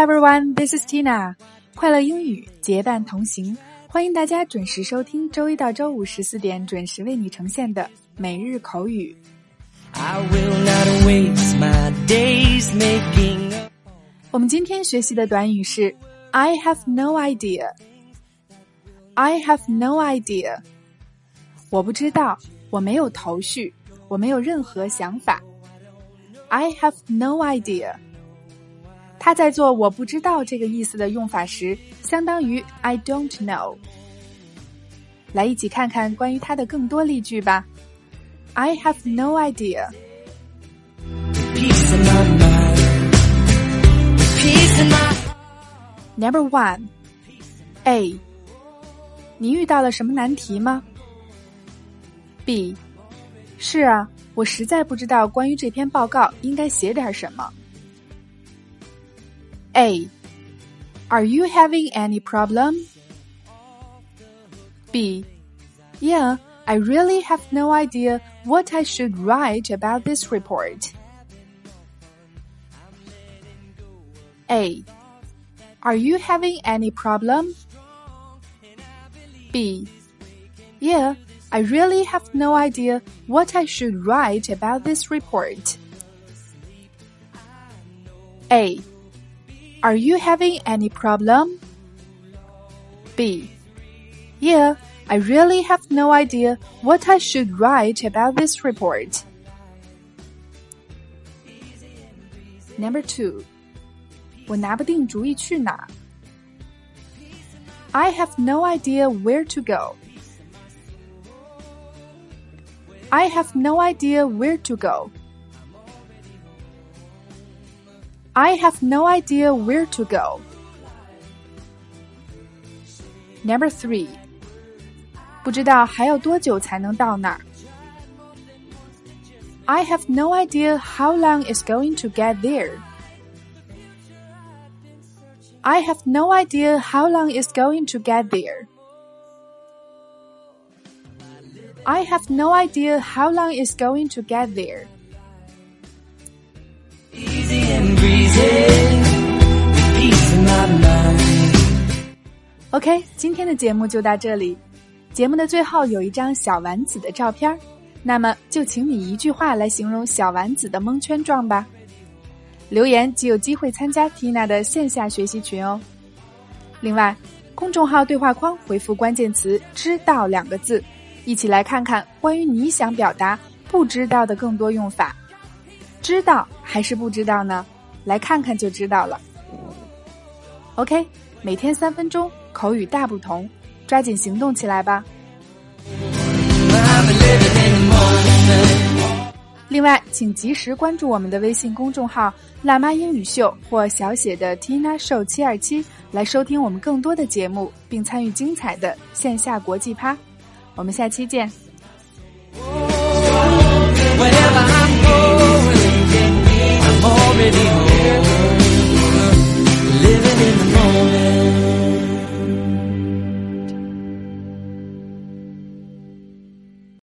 everyone, this is Tina。快乐英语结伴同行，欢迎大家准时收听周一到周五十四点准时为你呈现的每日口语。我们今天学习的短语是 I have no idea。I have no idea。我不知道，我没有头绪，我没有任何想法。I have no idea。他在做“我不知道”这个意思的用法时，相当于 I don't know。来，一起看看关于它的更多例句吧。I have no idea。Number one, A，你遇到了什么难题吗？B，是啊，我实在不知道关于这篇报告应该写点什么。A. Are you having any problem? B. Yeah, I really have no idea what I should write about this report. A. Are you having any problem? B. Yeah, I really have no idea what I should write about this report. A. Are you having any problem? B. Yeah, I really have no idea what I should write about this report. Number two. 我拿不定主意去哪。I have no idea where to go. I have no idea where to go. I have no idea where to go. Number three，不知道还要多久才能到那儿。I have no idea how long it's going to get there. I have no idea how long it's going to get there. I have no idea how long it's going to get there. OK，今天的节目就到这里。节目的最后有一张小丸子的照片那么就请你一句话来形容小丸子的蒙圈状吧。留言即有机会参加 Tina 的线下学习群哦。另外，公众号对话框回复关键词“知道”两个字，一起来看看关于你想表达不知道的更多用法。知道还是不知道呢？来看看就知道了。OK，每天三分钟，口语大不同，抓紧行动起来吧。另外，请及时关注我们的微信公众号“辣妈英语秀”或小写的 “Tina Show 七二七”，来收听我们更多的节目，并参与精彩的线下国际趴。我们下期见。